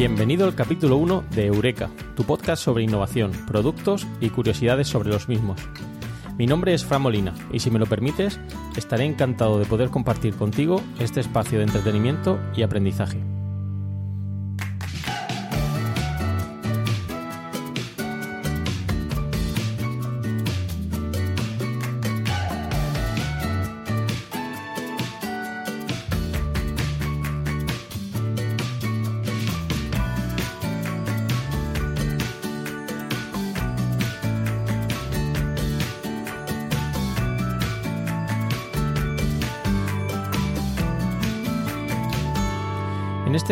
Bienvenido al capítulo 1 de Eureka, tu podcast sobre innovación, productos y curiosidades sobre los mismos. Mi nombre es Fran Molina y si me lo permites, estaré encantado de poder compartir contigo este espacio de entretenimiento y aprendizaje.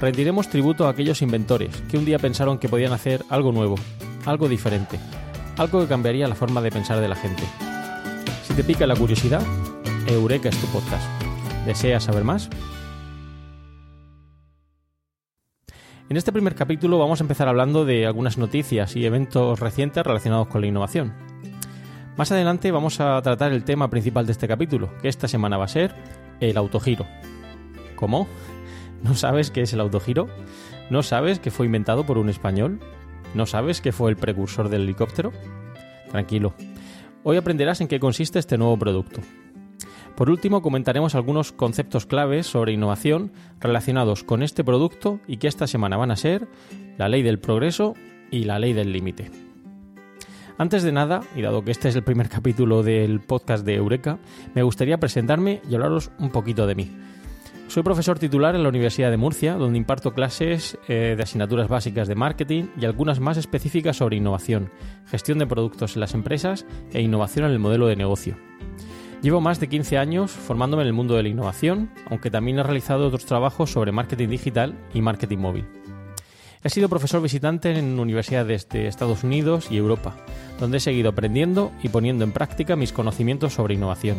rendiremos tributo a aquellos inventores que un día pensaron que podían hacer algo nuevo, algo diferente, algo que cambiaría la forma de pensar de la gente. Si te pica la curiosidad, Eureka es tu podcast. ¿Deseas saber más? En este primer capítulo vamos a empezar hablando de algunas noticias y eventos recientes relacionados con la innovación. Más adelante vamos a tratar el tema principal de este capítulo, que esta semana va a ser el autogiro. ¿Cómo? ¿No sabes qué es el autogiro? ¿No sabes que fue inventado por un español? ¿No sabes que fue el precursor del helicóptero? Tranquilo. Hoy aprenderás en qué consiste este nuevo producto. Por último, comentaremos algunos conceptos claves sobre innovación relacionados con este producto y que esta semana van a ser la ley del progreso y la ley del límite. Antes de nada, y dado que este es el primer capítulo del podcast de Eureka, me gustaría presentarme y hablaros un poquito de mí. Soy profesor titular en la Universidad de Murcia, donde imparto clases eh, de asignaturas básicas de marketing y algunas más específicas sobre innovación, gestión de productos en las empresas e innovación en el modelo de negocio. Llevo más de 15 años formándome en el mundo de la innovación, aunque también he realizado otros trabajos sobre marketing digital y marketing móvil. He sido profesor visitante en universidades de Estados Unidos y Europa, donde he seguido aprendiendo y poniendo en práctica mis conocimientos sobre innovación.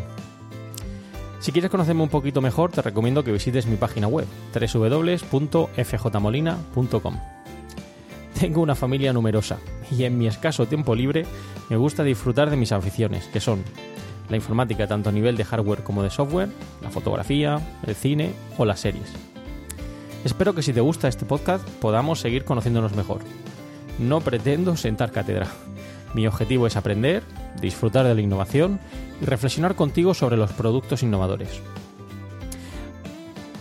Si quieres conocerme un poquito mejor, te recomiendo que visites mi página web www.fjmolina.com. Tengo una familia numerosa y en mi escaso tiempo libre me gusta disfrutar de mis aficiones, que son la informática tanto a nivel de hardware como de software, la fotografía, el cine o las series. Espero que si te gusta este podcast podamos seguir conociéndonos mejor. No pretendo sentar cátedra. Mi objetivo es aprender, disfrutar de la innovación y reflexionar contigo sobre los productos innovadores.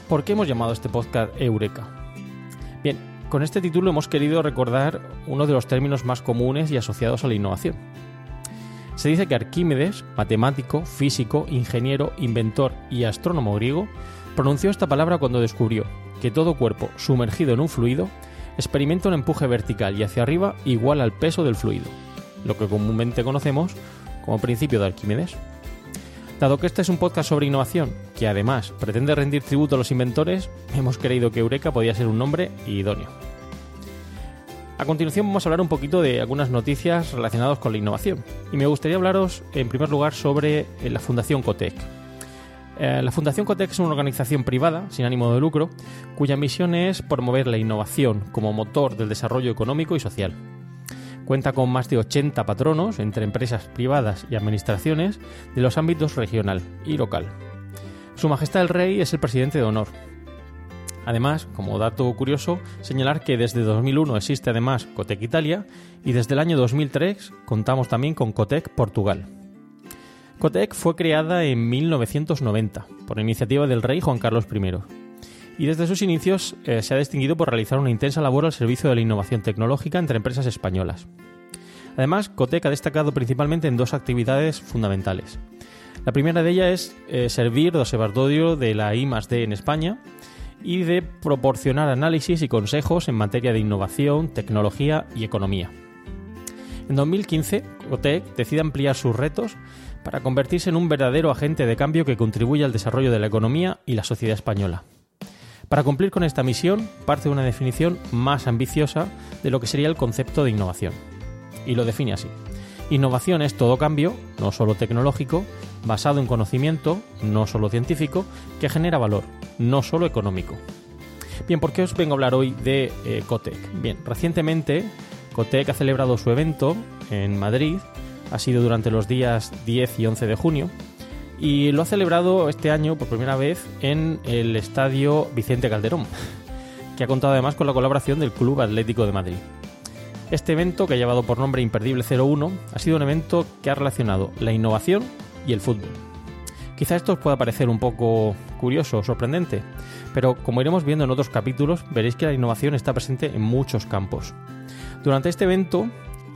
¿Por qué hemos llamado este podcast Eureka? Bien, con este título hemos querido recordar uno de los términos más comunes y asociados a la innovación. Se dice que Arquímedes, matemático, físico, ingeniero, inventor y astrónomo griego, pronunció esta palabra cuando descubrió que todo cuerpo sumergido en un fluido experimenta un empuje vertical y hacia arriba igual al peso del fluido, lo que comúnmente conocemos como principio de Arquímedes. Dado que este es un podcast sobre innovación, que además pretende rendir tributo a los inventores, hemos creído que Eureka podía ser un nombre idóneo. A continuación vamos a hablar un poquito de algunas noticias relacionadas con la innovación. Y me gustaría hablaros en primer lugar sobre eh, la Fundación Cotec. Eh, la Fundación Cotec es una organización privada, sin ánimo de lucro, cuya misión es promover la innovación como motor del desarrollo económico y social. Cuenta con más de 80 patronos entre empresas privadas y administraciones de los ámbitos regional y local. Su Majestad el Rey es el presidente de honor, Además, como dato curioso, señalar que desde 2001 existe además Cotec Italia y desde el año 2003 contamos también con Cotec Portugal. Cotec fue creada en 1990 por iniciativa del rey Juan Carlos I y desde sus inicios eh, se ha distinguido por realizar una intensa labor al servicio de la innovación tecnológica entre empresas españolas. Además, Cotec ha destacado principalmente en dos actividades fundamentales. La primera de ellas es eh, servir de observatorio de la I +D en España y de proporcionar análisis y consejos en materia de innovación, tecnología y economía. En 2015, Cotec decide ampliar sus retos para convertirse en un verdadero agente de cambio que contribuye al desarrollo de la economía y la sociedad española. Para cumplir con esta misión, parte de una definición más ambiciosa de lo que sería el concepto de innovación. Y lo define así. Innovación es todo cambio, no solo tecnológico, basado en conocimiento, no solo científico, que genera valor, no solo económico. Bien, ¿por qué os vengo a hablar hoy de eh, Cotec? Bien, recientemente Cotec ha celebrado su evento en Madrid, ha sido durante los días 10 y 11 de junio, y lo ha celebrado este año por primera vez en el Estadio Vicente Calderón, que ha contado además con la colaboración del Club Atlético de Madrid. Este evento, que ha llevado por nombre Imperdible 01, ha sido un evento que ha relacionado la innovación y el fútbol. Quizá esto os pueda parecer un poco curioso o sorprendente, pero como iremos viendo en otros capítulos, veréis que la innovación está presente en muchos campos. Durante este evento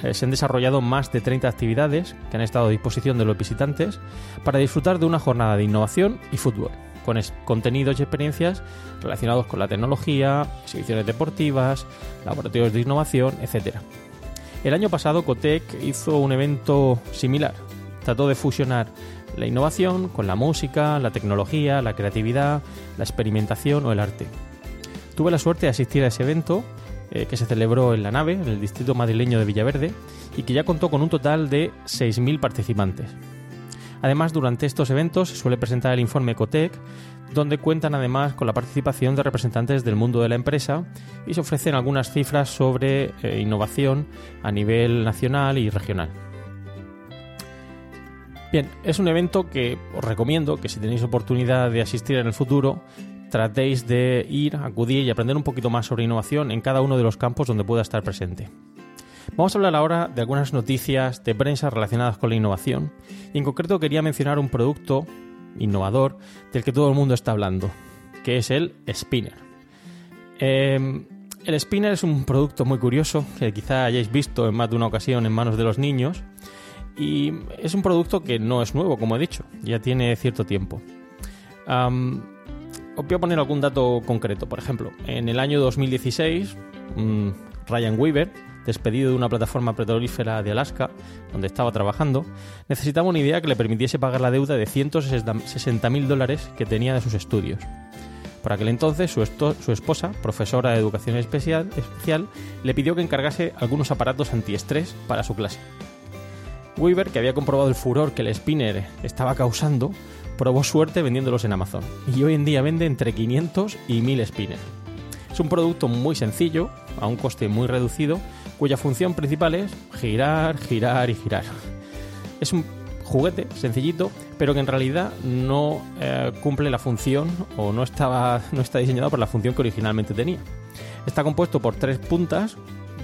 eh, se han desarrollado más de 30 actividades que han estado a disposición de los visitantes para disfrutar de una jornada de innovación y fútbol, con contenidos y experiencias relacionados con la tecnología, exhibiciones deportivas, laboratorios de innovación, etc. El año pasado Cotec hizo un evento similar, trató de fusionar la innovación con la música, la tecnología, la creatividad, la experimentación o el arte. Tuve la suerte de asistir a ese evento eh, que se celebró en la nave, en el distrito madrileño de Villaverde, y que ya contó con un total de 6.000 participantes. Además, durante estos eventos se suele presentar el informe Ecotec, donde cuentan además con la participación de representantes del mundo de la empresa y se ofrecen algunas cifras sobre eh, innovación a nivel nacional y regional. Bien, es un evento que os recomiendo que si tenéis oportunidad de asistir en el futuro, tratéis de ir, acudir y aprender un poquito más sobre innovación en cada uno de los campos donde pueda estar presente. Vamos a hablar ahora de algunas noticias de prensa relacionadas con la innovación y en concreto quería mencionar un producto innovador del que todo el mundo está hablando, que es el spinner. Em, el spinner es un producto muy curioso que quizá hayáis visto en más de una ocasión en manos de los niños y es un producto que no es nuevo, como he dicho, ya tiene cierto tiempo. Os voy a poner algún dato concreto. Por ejemplo, en el año 2016, Ryan Weaver, despedido de una plataforma petrolífera de Alaska, donde estaba trabajando, necesitaba una idea que le permitiese pagar la deuda de 160 mil dólares que tenía de sus estudios. Por aquel entonces, su, su, esposa, profesora de educación especial, especial, le pidió que encargase algunos aparatos antiestrés para su clase. Weaver, que había comprobado el furor que el spinner estaba causando, probó suerte vendiéndolos en Amazon y hoy en día vende entre 500 y 1000 spinners. Es un producto muy sencillo, a un coste muy reducido, cuya función principal es girar, girar y girar. Es un juguete sencillito, pero que en realidad no eh, cumple la función o no, estaba, no está diseñado para la función que originalmente tenía. Está compuesto por tres puntas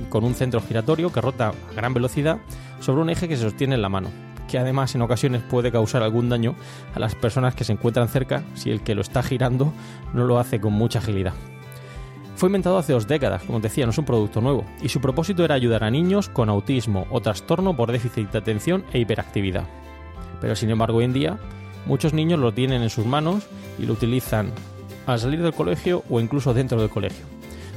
con un centro giratorio que rota a gran velocidad sobre un eje que se sostiene en la mano, que además en ocasiones puede causar algún daño a las personas que se encuentran cerca si el que lo está girando no lo hace con mucha agilidad. Fue inventado hace dos décadas, como decía, no es un producto nuevo, y su propósito era ayudar a niños con autismo o trastorno por déficit de atención e hiperactividad. Pero sin embargo hoy en día, muchos niños lo tienen en sus manos y lo utilizan al salir del colegio o incluso dentro del colegio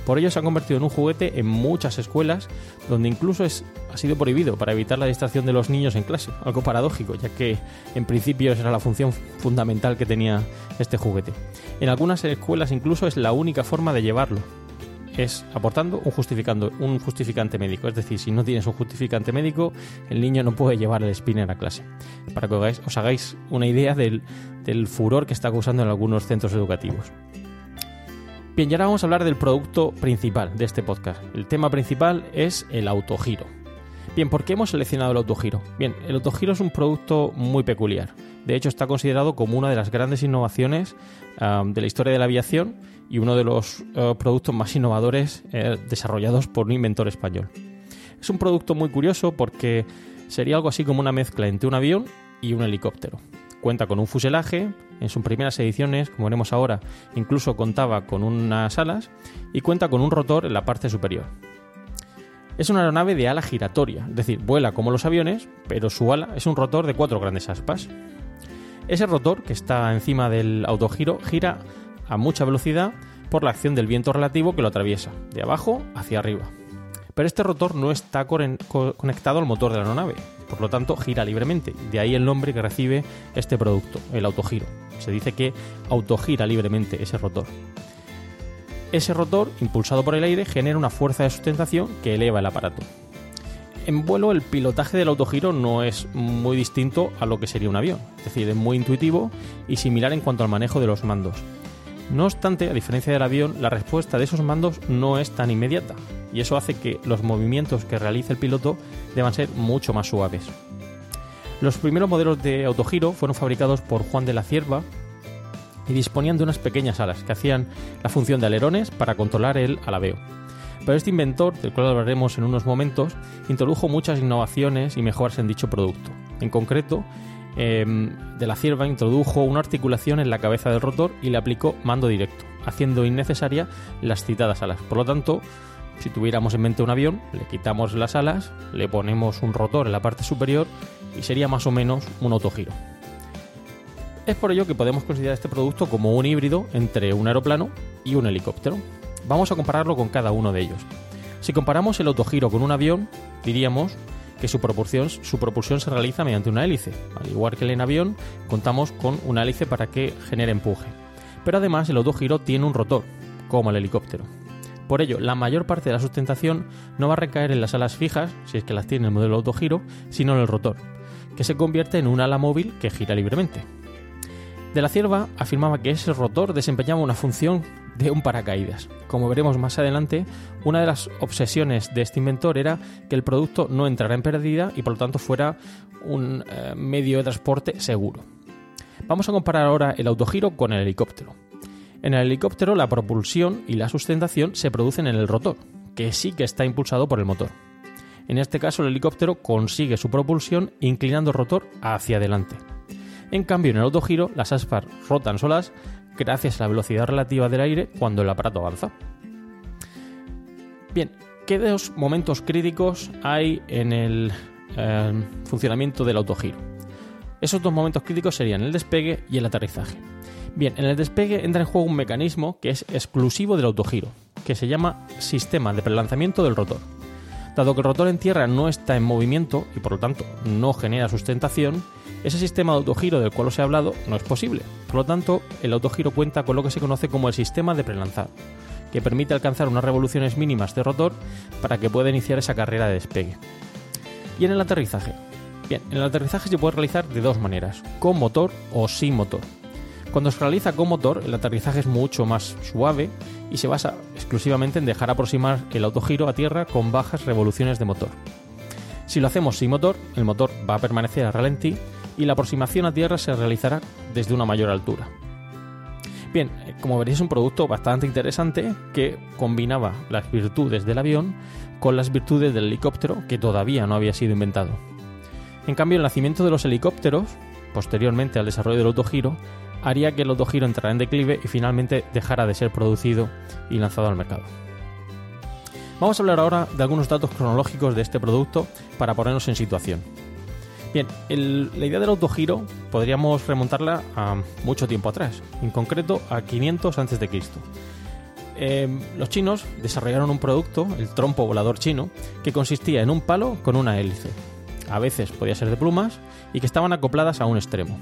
Por ello se ha convertido en un juguete en muchas escuelas, donde incluso es, ha sido prohibido para evitar la distracción de los niños en clase, algo paradójico, ya que en principio esa era la función fundamental que tenía este juguete. En algunas escuelas incluso es la única forma de llevarlo, es aportando un, justificando, un justificante médico. Es decir, si no tienes un justificante médico, el niño no puede llevar el spinner a clase. Para que os hagáis una idea del, del furor que está causando en algunos centros educativos. Bien, y ahora vamos a hablar del producto principal de este podcast. El tema principal es el autogiro. Bien, ¿por qué hemos seleccionado el autogiro? Bien, el autogiro es un producto muy peculiar. De hecho, está considerado como una de las grandes innovaciones de la historia de la aviación y uno de los eh, productos más innovadores eh, desarrollados por un inventor español. Es un producto muy curioso porque sería algo así como una mezcla entre un avión y un helicóptero. Cuenta con un fuselaje, en sus primeras ediciones, como veremos ahora, incluso contaba con unas alas y cuenta con un rotor en la parte superior. Es una aeronave de ala giratoria, es decir, vuela como los aviones, pero su ala es un rotor de cuatro grandes aspas. Ese rotor, que está encima del autogiro, gira a mucha velocidad por la acción del viento relativo que lo atraviesa, de abajo hacia arriba. Pero este rotor no está conectado al motor de la aeronave, por lo tanto gira libremente, de ahí el nombre que recibe este producto, el autogiro. Se dice que autogira libremente ese rotor. Ese rotor, impulsado por el aire, genera una fuerza de sustentación que eleva el aparato. En vuelo el pilotaje del autogiro no es muy distinto a lo que sería un avión, es decir, es muy intuitivo y similar en cuanto al manejo de los mandos. No obstante, a diferencia del avión, la respuesta de esos mandos no es tan inmediata, y eso hace que los movimientos que realice el piloto deban ser mucho más suaves. Los primeros modelos de autogiro fueron fabricados por Juan de la Cierva y disponían de unas pequeñas alas que hacían la función de alerones para controlar el alabeo. Pero este inventor, del cual hablaremos en unos momentos, introdujo muchas innovaciones y mejoras en dicho producto. En concreto, Em, de la cierva introdujo una articulación en la cabeza del rotor y le aplicó mando directo, haciendo innecesaria las citadas alas. Por lo tanto, si tuviéramos en mente un avión, le quitamos las alas, le ponemos un rotor en la parte superior y sería más o menos un autogiro. Es por ello que podemos considerar este producto como un híbrido entre un aeroplano y un helicóptero. Vamos a compararlo con cada uno de ellos. Si comparamos el autogiro con un avión, diríamos que su propulsión, se realiza mediante una hélice. Al igual que en avión, contamos con una hélice para que genere empuje. Pero además el autogiro tiene un rotor, como el helicóptero. Por ello, la mayor parte de la sustentación no va a recaer en las alas fijas, si es que las tiene el modelo autogiro, sino en el rotor, que se convierte en un ala móvil que gira libremente. De la Cierva afirmaba que ese rotor desempeñaba una función de un paracaídas. Como veremos más adelante, una de las obsesiones de este inventor era que el producto no entrara en pérdida y por lo tanto fuera un eh, medio de transporte seguro. Vamos a comparar ahora el autogiro con el helicóptero. En el helicóptero la propulsión y la sustentación se producen en el rotor, que sí que está impulsado por el motor. En este caso el helicóptero consigue su propulsión inclinando el rotor hacia adelante. En cambio en el autogiro las aspas rotan solas gracias a la velocidad relativa del aire cuando el aparato avanza. Bien, ¿qué dos momentos críticos hay en el eh, funcionamiento del autogiro? Esos dos momentos críticos serían el despegue y el aterrizaje. Bien, en el despegue entra en juego un mecanismo que es exclusivo del autogiro, que se llama sistema de prelanzamiento del rotor. Dado que el rotor en tierra no está en movimiento y por lo tanto no genera sustentación, ese sistema de autogiro del cual os he hablado no es posible. Por lo tanto, el autogiro cuenta con lo que se conoce como el sistema de prelanzado, que permite alcanzar unas revoluciones mínimas de rotor para que pueda iniciar esa carrera de despegue. Y en el aterrizaje. Bien, en el aterrizaje se puede realizar de dos maneras, con motor o sin motor. Cuando se realiza con motor, el aterrizaje es mucho más suave y se basa exclusivamente en dejar aproximar el autogiro a tierra con bajas revoluciones de motor. Si lo hacemos sin motor, el motor va a permanecer a ralentí y la aproximación a tierra se realizará desde una mayor altura. Bien, eh, como veréis es un producto bastante interesante que combinaba las virtudes del avión con las virtudes del helicóptero que todavía no había sido inventado. En cambio, el nacimiento de los helicópteros, posteriormente al desarrollo del autogiro, haría que el autogiro entrara en declive y finalmente dejara de ser producido y lanzado al mercado. Vamos a hablar ahora de algunos datos cronológicos de este producto para ponernos en situación. Bien, la idea del autogiro podríamos remontarla a mucho tiempo atrás, en concreto a 500 a.C. em, los chinos desarrollaron un producto, el trompo volador chino, que consistía en un palo con una hélice. A veces podía ser de plumas y que estaban acopladas a un extremo.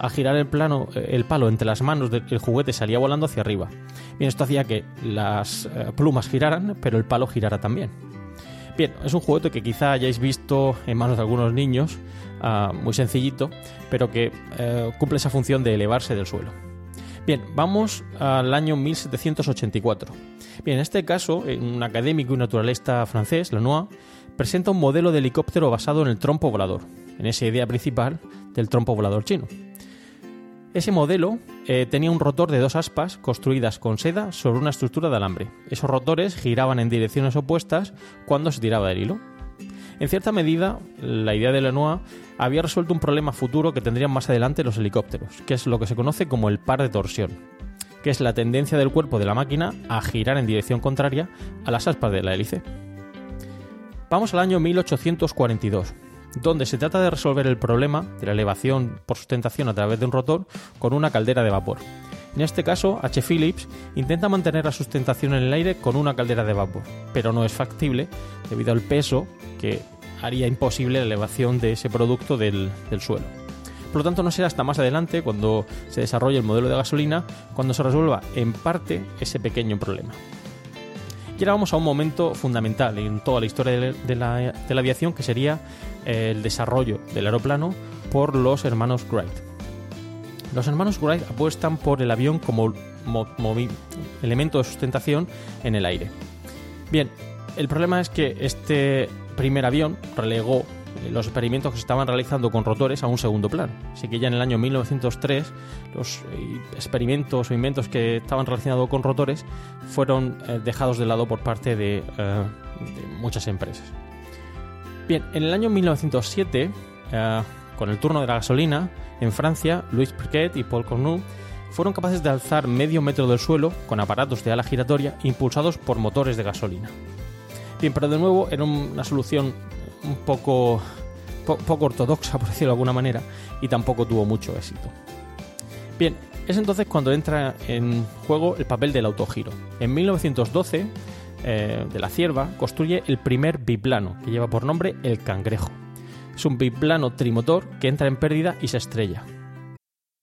Al girar el, plano, eh, el palo entre las manos del juguete salía volando hacia arriba. Bien, esto hacía que las eh, plumas giraran, pero el palo girara también. Bien, es un juguete que quizá hayáis visto en manos de algunos niños, ah, muy sencillito, pero que eh, cumple esa función de elevarse del suelo. Bien, vamos al año 1784. Bien, en este caso, un académico y naturalista francés, Lanois, presenta un modelo de helicóptero basado en el trompo volador, en esa idea principal del trompo volador chino. Ese modelo eh, tenía un rotor de dos aspas construidas con seda sobre una estructura de alambre. Esos rotores giraban en direcciones opuestas cuando se tiraba del hilo. En cierta medida, la idea de Lenoir había resuelto un problema futuro que tendrían más adelante los helicópteros, que es lo que se conoce como el par de torsión, que es la tendencia del cuerpo de la máquina a girar en dirección contraria a las aspas de la hélice. Vamos al año 1842 donde se trata de resolver el problema de la elevación por sustentación a través de un rotor con una caldera de vapor. En este caso, H. Phillips intenta mantener la sustentación en el aire con una caldera de vapor, pero no es factible debido al peso que haría imposible la elevación de ese producto del, del suelo. Por lo tanto, no será hasta más adelante, cuando se desarrolle el modelo de gasolina, cuando se resuelva en parte ese pequeño problema. Y ahora vamos a un momento fundamental en toda la historia de la, aviación, que sería el desarrollo del aeroplano por los hermanos Wright. Los hermanos Wright apuestan por el avión como elemento de sustentación en el aire. Bien, el problema es que este primer avión relegó los experimentos que se estaban realizando con rotores a un segundo plano. Así que ya en el año 1903 los eh, experimentos o inventos que estaban relacionados con rotores fueron eh, dejados de lado por parte de, eh, de, muchas empresas. Bien, en el año 1907, con el turno de la gasolina, en Francia, Louis Piquet y Paul Cornu fueron capaces de alzar medio metro del suelo con aparatos de ala giratoria impulsados por motores de gasolina. Bien, pero de nuevo era una solución un poco, poco ortodoxa, por decirlo de alguna manera, y tampoco tuvo mucho éxito. Bien, es entonces cuando entra en juego el papel del autogiro. En 1912, eh, de la Cierva construye el primer biplano, que lleva por nombre el Cangrejo. Es un biplano trimotor que entra en pérdida y se estrella.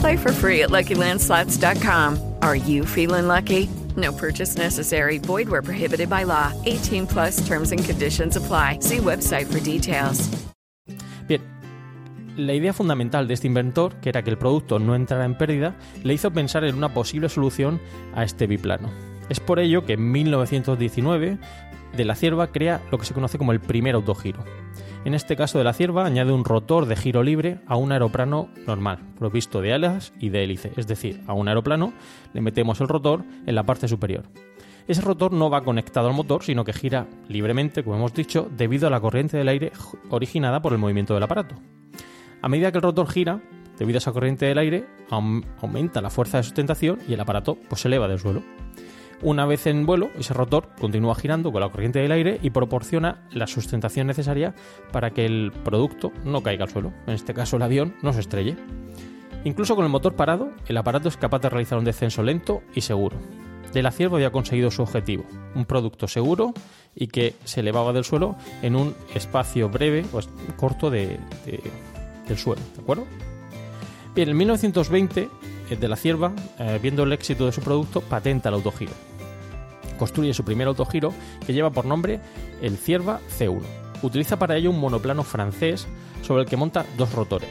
Play for free at LuckyLandSlots.com. Are you feeling lucky? No purchase necessary. Void where prohibited by law. 18 plus terms and conditions apply. See website for details. Bien, la idea fundamental de este inventor, que era que el producto no entrara en pérdida, le hizo pensar en una posible solución a este biplano. Es por ello que en 1919 de la Cierva crea lo que se conoce como el primer autogiro. En este caso de la cierva añade un rotor de giro libre a un aeroplano normal, provisto de alas y de hélice, es decir, a un aeroplano le metemos el rotor en la parte superior. Ese rotor no va conectado al motor, sino que gira libremente, como hemos dicho, debido a la corriente del aire originada por el movimiento del aparato. A medida que el rotor gira, debido a esa corriente del aire, aumenta la fuerza de sustentación y el aparato pues, se eleva del suelo. Una vez en vuelo, ese rotor continúa girando con la corriente del aire y proporciona la sustentación necesaria para que el producto no caiga al suelo, en este caso el avión no se estrelle. Incluso con el motor parado, el aparato es capaz de realizar un descenso lento y seguro. De la Cierva había conseguido su objetivo, un producto seguro y que se elevaba del suelo en un espacio breve o corto de, del suelo, ¿de acuerdo? Bien, en 1920, eh, de la Cierva, eh, viendo el éxito de su producto, patenta el autogiro. Construye su primer autogiro que lleva por nombre el Cierva C1. Utiliza para ello un monoplano francés sobre el que monta dos rotores.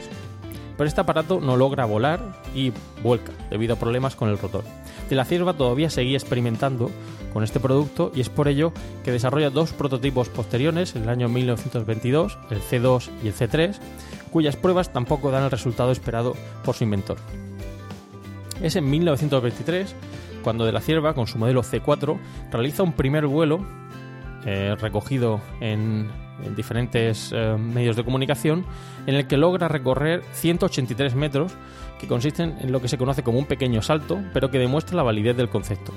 Pero este aparato no logra volar y vuelca debido a problemas con el rotor. De la Cierva todavía seguía experimentando con este producto y es por ello que desarrolla dos prototipos posteriores en el año 1922, el C2 y el C3, cuyas pruebas tampoco dan el resultado esperado por su inventor. Es en 1923 cuando De la Cierva, con su modelo C4, realiza un primer vuelo eh, recogido en, diferentes eh, medios de comunicación, en el que logra recorrer 183 metros, que consisten en lo que se conoce como un pequeño salto, pero que demuestra la validez del concepto.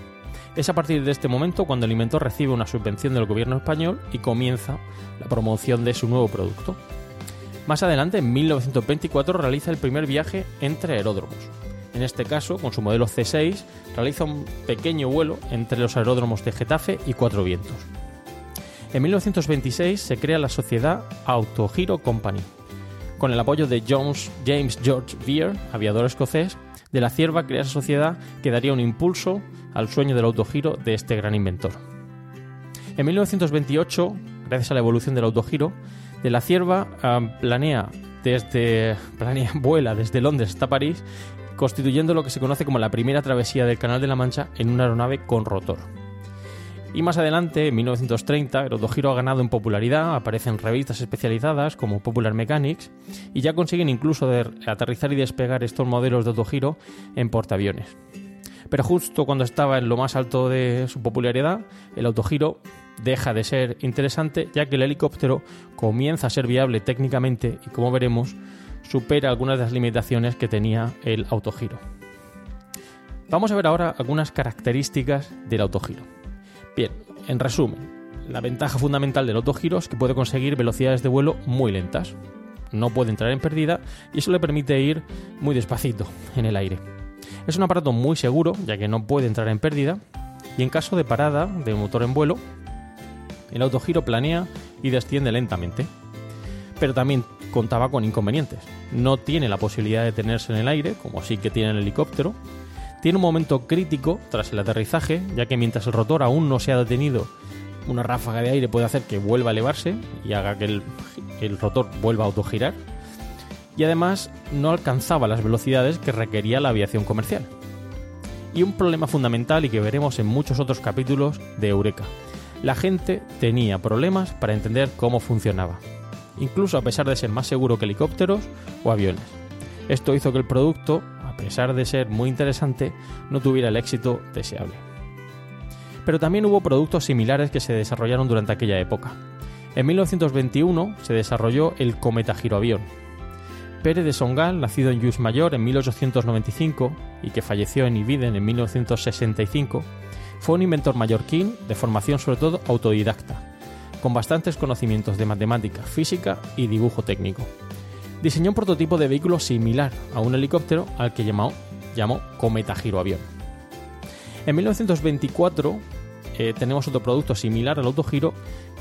Es a partir de este momento cuando el inventor recibe una subvención del gobierno español y comienza la promoción de su nuevo producto. Más adelante, en 1924, realiza el primer viaje entre aeródromos. En este caso, con su modelo C6, realiza un pequeño vuelo entre los aeródromos de Getafe y Cuatro Vientos. En 1926 se crea la sociedad Autogiro Company. Con el apoyo de James George Veer, aviador escocés, de la Cierva crea esa sociedad que daría un impulso al sueño del autogiro de este gran inventor. En 1928, gracias a la evolución del autogiro, de la Cierva ah, planea desde planea, vuela desde Londres hasta París, constituyendo lo que se conoce como la primera travesía del Canal de la Mancha en una aeronave con rotor. Y más adelante, en 1930, el autogiro ha ganado en popularidad, aparecen revistas especializadas como Popular Mechanics y ya consiguen incluso aterrizar y despegar estos modelos de autogiro en portaaviones. Pero justo cuando estaba en lo más alto de su popularidad, el autogiro deja de ser interesante ya que el helicóptero comienza a ser viable técnicamente y como veremos supera algunas de las limitaciones que tenía el autogiro. Vamos a ver ahora algunas características del autogiro. Bien, en resumen, la ventaja fundamental del autogiro es que puede conseguir velocidades de vuelo muy lentas. No puede entrar en pérdida y eso le permite ir muy despacito en el aire. Es un aparato muy seguro, ya que no puede entrar en pérdida, y en caso de parada de motor en vuelo, el autogiro planea y desciende lentamente. Pero también contaba con inconvenientes. No tiene la posibilidad de detenerse en el aire, como sí que tiene el helicóptero. Tiene un momento crítico tras el aterrizaje, ya que mientras el rotor aún no se ha detenido, una ráfaga de aire puede hacer que vuelva a elevarse y haga que el, el rotor vuelva a autogirar. Y además no alcanzaba las velocidades que requería la aviación comercial. Y un problema fundamental y que veremos en muchos otros capítulos de Eureka, la gente tenía problemas para entender cómo funcionaba, incluso a pesar de ser más seguro que helicópteros o aviones. Esto hizo que el producto, a pesar de ser muy interesante, no tuviera el éxito deseable. Pero también hubo productos similares que se desarrollaron durante aquella época. En 1921 se desarrolló el cometa giroavión. Pérez de Songal, nacido en Mayor en 1895 y que falleció en Ibiden en 1965, fue un inventor mallorquín de formación sobre todo autodidacta, con bastantes conocimientos de matemática, física y dibujo técnico. Diseñó un prototipo de vehículo similar a un helicóptero al que llamó, llamó Cometa Giroavión. En 1924 eh, tenemos otro producto similar al autogiro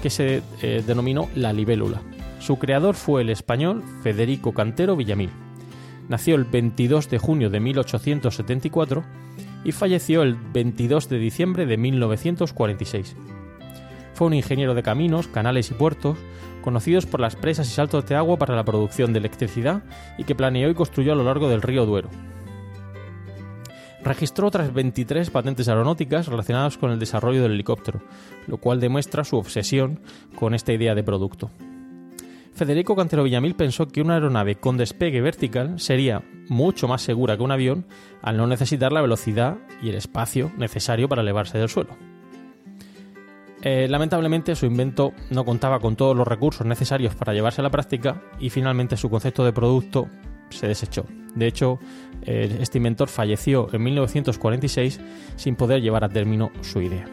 que se eh, denominó la libélula. Su creador fue el español Federico Cantero Villamil. Nació el 22 de junio de 1874 y falleció el 22 de diciembre de 1946. Un ingeniero de caminos, canales y puertos, conocidos por las presas y saltos de agua para la producción de electricidad y que planeó y construyó a lo largo del río Duero. Registró otras 23 patentes aeronáuticas relacionadas con el desarrollo del helicóptero, lo cual demuestra su obsesión con esta idea de producto. Federico Cantero Villamil pensó que una aeronave con despegue vertical sería mucho más segura que un avión al no necesitar la velocidad y el espacio necesario para elevarse del suelo. Eh, lamentablemente su invento no contaba con todos los recursos necesarios para llevarse a la práctica y finalmente su concepto de producto se desechó. De hecho, eh, este inventor falleció en 1946 sin poder llevar a término su idea.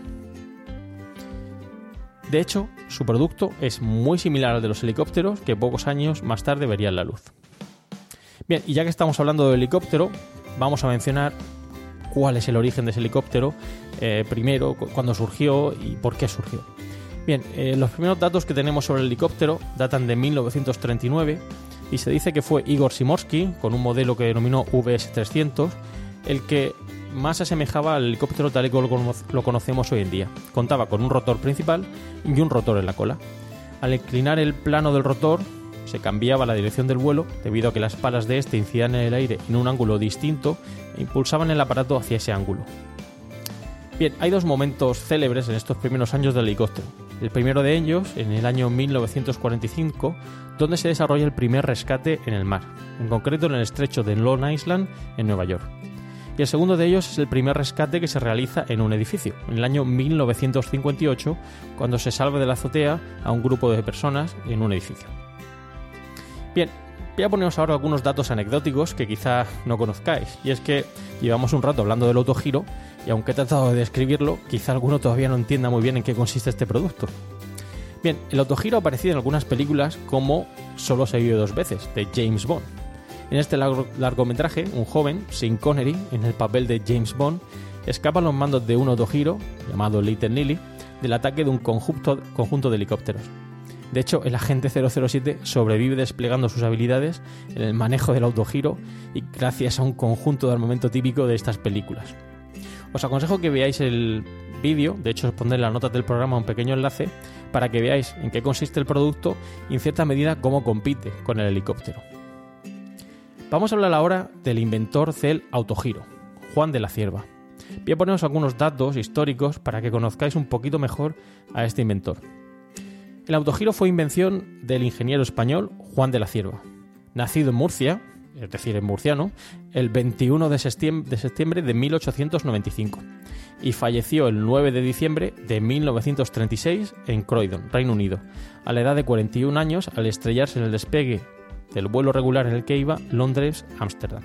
De hecho, su producto es muy similar al de los helicópteros que pocos años más tarde verían la luz. Bien, y ya que estamos hablando del helicóptero, vamos a mencionar cuál es el origen de ese helicóptero, eh, primero, cuándo surgió y por qué surgió. Bien, eh, los primeros datos que tenemos sobre el helicóptero datan de 1939 y se dice que fue Igor Simorsky, con un modelo que denominó VS-300, el que más se asemejaba al helicóptero tal y como lo conocemos hoy en día. Contaba con un rotor principal y un rotor en la cola. Al inclinar el plano del rotor, se cambiaba la dirección del vuelo debido a que las palas de este incidían en el aire en un ángulo distinto e impulsaban el aparato hacia ese ángulo. Bien, hay dos momentos célebres en estos primeros años del helicóptero. El primero de ellos, en el año 1945, donde se desarrolla el primer rescate en el mar, en concreto en el estrecho de Long Island, en Nueva York. Y el segundo de ellos es el primer rescate que se realiza en un edificio, en el año 1958, cuando se salva de la azotea a un grupo de personas en un edificio. Bien, voy a poneros ahora algunos datos anecdóticos que quizá no conozcáis, y es que llevamos un rato hablando del autogiro, y aunque he tratado de describirlo, quizá alguno todavía no entienda muy bien en qué consiste este producto. Bien, el autogiro ha aparecido en algunas películas como Solo se vive dos veces, de James Bond. En este largometraje, un joven, Sean Connery, en el papel de James Bond, escapa a los mandos de un autogiro, llamado Little Lily, del ataque de un conjunto, conjunto de helicópteros. De hecho, el agente 007 sobrevive desplegando sus habilidades en el manejo del autogiro y gracias a un conjunto de armamento típico de estas películas. Os aconsejo que veáis el vídeo, de hecho os pondré en la nota del programa un pequeño enlace para que veáis en qué consiste el producto y en cierta medida cómo compite con el helicóptero. Vamos a hablar ahora del inventor del autogiro, Juan de la Cierva. Voy a poneros algunos datos históricos para que conozcáis un poquito mejor a este inventor. El autogiro fue invención del ingeniero español Juan de la Cierva, nacido en Murcia, es decir, en murciano, el 21 de septiembre de 1895 y falleció el 9 de diciembre de 1936 en Croydon, Reino Unido, a la edad de 41 años al estrellarse en el despegue del vuelo regular en el que iba Londres-Ámsterdam.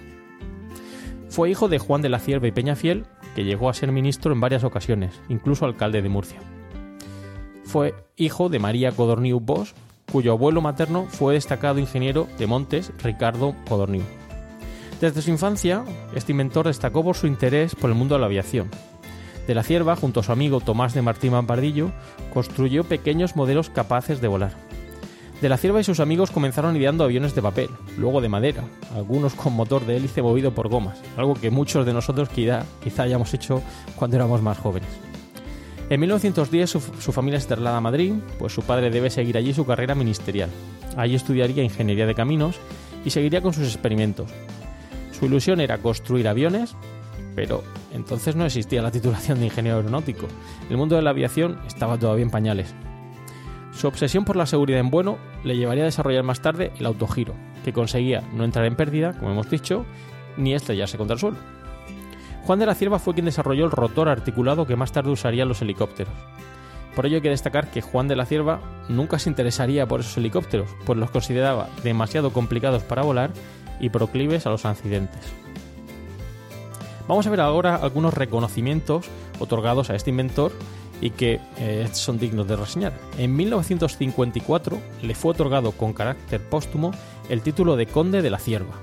Fue hijo de Juan de la Cierva y Peñafiel, que llegó a ser ministro en varias ocasiones, incluso alcalde de Murcia. Fue hijo de María Codorniu Bosch, cuyo abuelo materno fue destacado ingeniero de montes Ricardo Codorniu. Desde su infancia, este inventor destacó por su interés por el mundo de la aviación. De la Cierva, junto a su amigo Tomás de Martín Mampardillo, construyó pequeños modelos capaces de volar. De la Cierva y sus amigos comenzaron ideando aviones de papel, luego de madera, algunos con motor de hélice movido por gomas, algo que muchos de nosotros quizá, quizá hayamos hecho cuando éramos más jóvenes. En 1910 su, su, familia se traslada a Madrid, pues su padre debe seguir allí su carrera ministerial. Allí estudiaría ingeniería de caminos y seguiría con sus experimentos. Su ilusión era construir aviones, pero entonces no existía la titulación de ingeniero aeronáutico. El mundo de la aviación estaba todavía en pañales. Su obsesión por la seguridad en vuelo le llevaría a desarrollar más tarde el autogiro, que conseguía no entrar en pérdida, como hemos dicho, ni estrellarse contra el suelo. Juan de la Cierva fue quien desarrolló el rotor articulado que más tarde usarían los helicópteros. Por ello hay que destacar que Juan de la Cierva nunca se interesaría por esos helicópteros, pues los consideraba demasiado complicados para volar y proclives a los accidentes. Vamos a ver ahora algunos reconocimientos otorgados a este inventor y que eh, son dignos de reseñar. En 1954 le fue otorgado con carácter póstumo el título de Conde de la Cierva.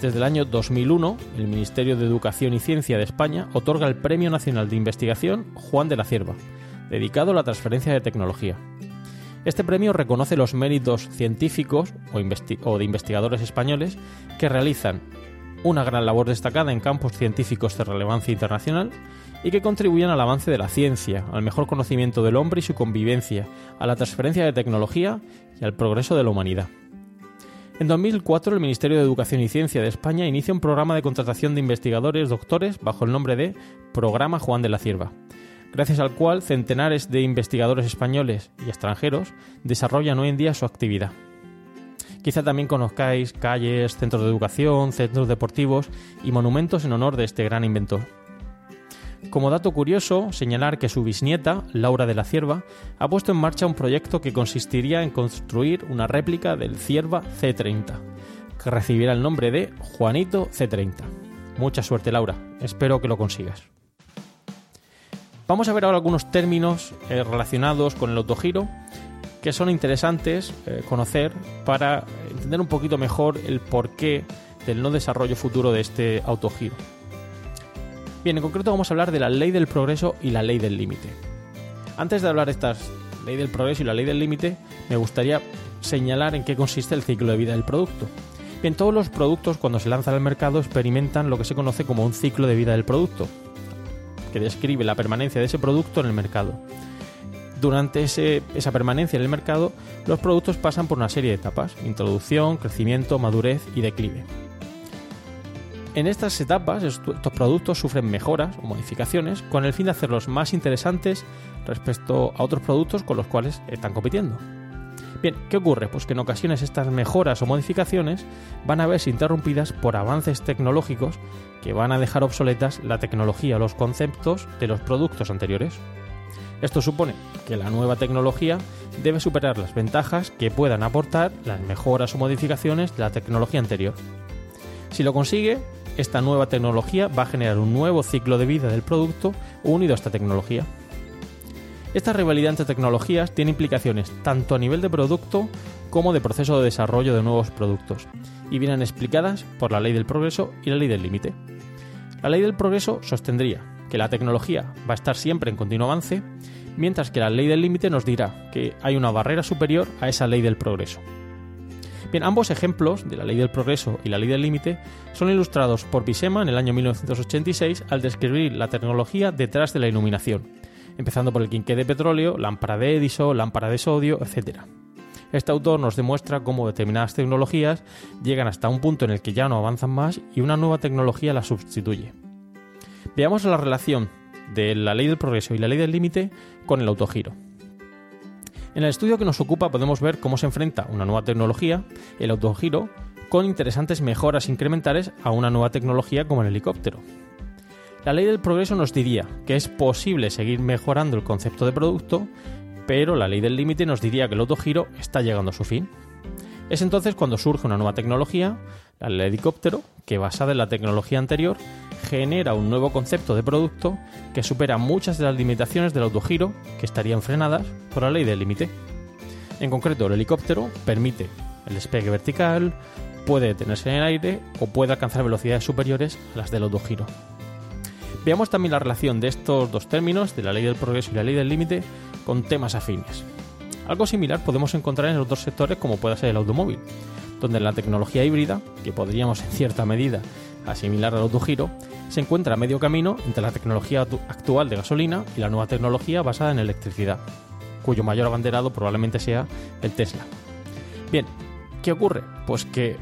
Desde el año 2001, el Ministerio de Educación y Ciencia de España otorga el Premio Nacional de Investigación Juan de la Cierva, dedicado a la transferencia de tecnología. Este premio reconoce los méritos científicos o, de investigadores españoles que realizan una gran labor destacada en campos científicos de relevancia internacional y que contribuyen al avance de la ciencia, al mejor conocimiento del hombre y su convivencia, a la transferencia de tecnología y al progreso de la humanidad. En 2004, el Ministerio de Educación y Ciencia de España inicia un programa de contratación de investigadores doctores bajo el nombre de Programa Juan de la Cierva, gracias al cual centenares de investigadores españoles y extranjeros desarrollan hoy en día su actividad. Quizá también conozcáis calles, centros de educación, centros deportivos y monumentos en honor de este gran inventor. Como dato curioso, señalar que su bisnieta, Laura de la Cierva, ha puesto en marcha un proyecto que consistiría en construir una réplica del Cierva C30, que recibirá el nombre de Juanito C30. Mucha suerte, Laura. Espero que lo consigas. Vamos a ver ahora algunos términos eh, relacionados con el autogiro que son interesantes eh, conocer para entender un poquito mejor el porqué del no desarrollo futuro de este autogiro. Bien, en concreto vamos a hablar de la ley del progreso y la ley del límite. Antes de hablar de estas ley del progreso y la ley del límite, me gustaría señalar en qué consiste el ciclo de vida del producto. Bien, todos los productos cuando se lanzan al mercado experimentan lo que se conoce como un ciclo de vida del producto, que describe la permanencia de ese producto en el mercado. Durante esa permanencia en el mercado, los productos pasan por una serie de etapas, introducción, crecimiento, madurez y declive. En estas etapas, estos productos sufren mejoras o modificaciones con el fin de hacerlos más interesantes respecto a otros productos con los cuales están compitiendo. Bien, ¿qué ocurre? Pues que en ocasiones estas mejoras o modificaciones van a verse interrumpidas por avances tecnológicos que van a dejar obsoletas la tecnología o los conceptos de los productos anteriores. Esto supone que la nueva tecnología debe superar las ventajas que puedan aportar las mejoras o modificaciones de la tecnología anterior. Si lo consigue, esta nueva tecnología va a generar un nuevo ciclo de vida del producto unido a esta tecnología. Esta rivalidad entre tecnologías tiene implicaciones tanto a nivel de producto como de proceso de desarrollo de nuevos productos, y vienen explicadas por la ley del progreso y la ley del límite. La ley del progreso sostendría que la tecnología va a estar siempre en continuo avance, mientras que la ley del límite nos dirá que hay una barrera superior a esa ley del progreso. Bien, ambos ejemplos de la ley del progreso y la ley del límite son ilustrados por Pisema en el año 1986 al describir la tecnología detrás de la iluminación, empezando por el quinqué de petróleo, lámpara de Edison, lámpara de sodio, etc. Este autor nos demuestra cómo determinadas tecnologías llegan hasta un punto en el que ya no avanzan más y una nueva tecnología las sustituye. Veamos la relación de la ley del progreso y la ley del límite con el autogiro. En el estudio que nos ocupa podemos ver cómo se enfrenta una nueva tecnología, el autogiro, con interesantes mejoras incrementales a una nueva tecnología como el helicóptero. La ley del progreso nos diría que es posible seguir mejorando el concepto de producto, pero la ley del límite nos diría que el autogiro está llegando a su fin. Es entonces cuando surge una nueva tecnología, del helicóptero, que basada en la tecnología anterior, genera un nuevo concepto de producto que supera muchas de las limitaciones del autogiro que estarían frenadas por la ley del límite. En concreto, el helicóptero permite el despegue vertical, puede detenerse en el aire o puede alcanzar velocidades superiores a las del autogiro. Veamos también la relación de estos dos términos, de la ley del progreso y la ley del límite, con temas afines. Algo similar podemos encontrar en otros sectores como pueda ser el automóvil, donde la tecnología híbrida, que podríamos en cierta medida asimilar al autogiro, se encuentra a medio camino entre la tecnología actual de gasolina y la nueva tecnología basada en electricidad, cuyo mayor abanderado probablemente sea el Tesla. Bien, ¿qué ocurre? Pues que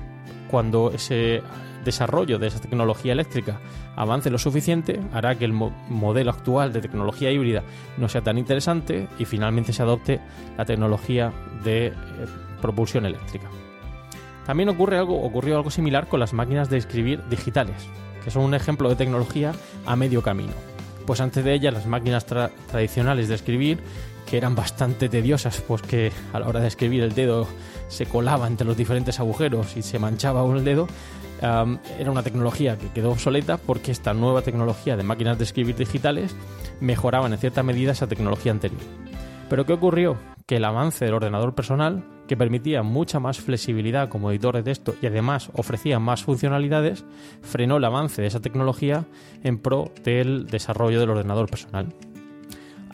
cuando ese desarrollo de esa tecnología eléctrica avance lo suficiente, hará que el modelo actual de tecnología híbrida no sea tan interesante y finalmente se adopte la tecnología de eh, propulsión eléctrica. También ocurre algo, ocurrió algo similar con las máquinas de escribir digitales, que son un ejemplo de tecnología a medio camino. Pues antes de ellas las máquinas tradicionales de escribir, que eran bastante tediosas, pues que a la hora de escribir el dedo se colaba entre los diferentes agujeros y se manchaba un dedo, era una tecnología que quedó obsoleta porque esta nueva tecnología de máquinas de escribir digitales mejoraban en cierta medida esa tecnología anterior. Pero ¿qué ocurrió? Que el avance del ordenador personal, que permitía mucha más flexibilidad como editor de texto y además ofrecía más funcionalidades, frenó el avance de esa tecnología en pro del desarrollo del ordenador personal.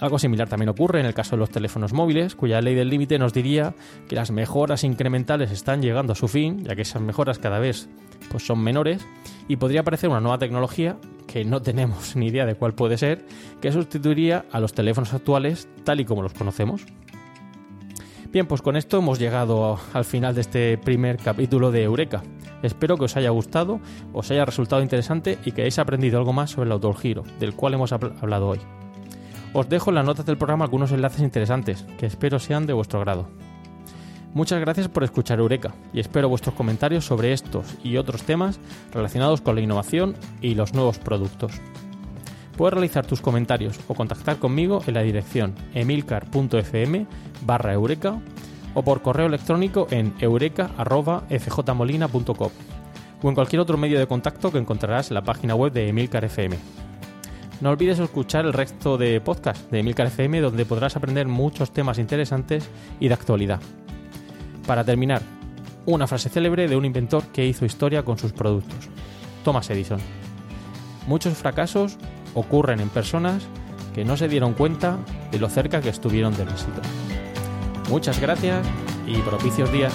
Algo similar también ocurre en el caso de los teléfonos móviles, cuya ley del límite nos diría que las mejoras incrementales están llegando a su fin, ya que esas mejoras cada vez pues son menores y podría aparecer una nueva tecnología que no tenemos ni idea de cuál puede ser, que sustituiría a los teléfonos actuales tal y como los conocemos. Bien, pues con esto hemos llegado al final de este primer capítulo de Eureka. Espero que os haya gustado, os haya resultado interesante y que hayáis aprendido algo más sobre el autogiro, del cual hemos hablado hoy. Os dejo en las notas del programa algunos enlaces interesantes, que espero sean de vuestro grado. Muchas gracias por escuchar Eureka y espero vuestros comentarios sobre estos y otros temas relacionados con la innovación y los nuevos productos. Puedes realizar tus comentarios o contactar conmigo en la dirección emilcar.fm barra eureka o por correo electrónico en eureka.fjmolina.com o en cualquier otro medio de contacto que encontrarás en la página web de Emilcar FM. No olvides escuchar el resto de podcast de Emilcar FM donde podrás aprender muchos temas interesantes y de actualidad. Para terminar, una frase célebre de un inventor que hizo historia con sus productos, Thomas Edison. Muchos fracasos ocurren en personas que no se dieron cuenta de lo cerca que estuvieron del éxito. Muchas gracias y propicios días.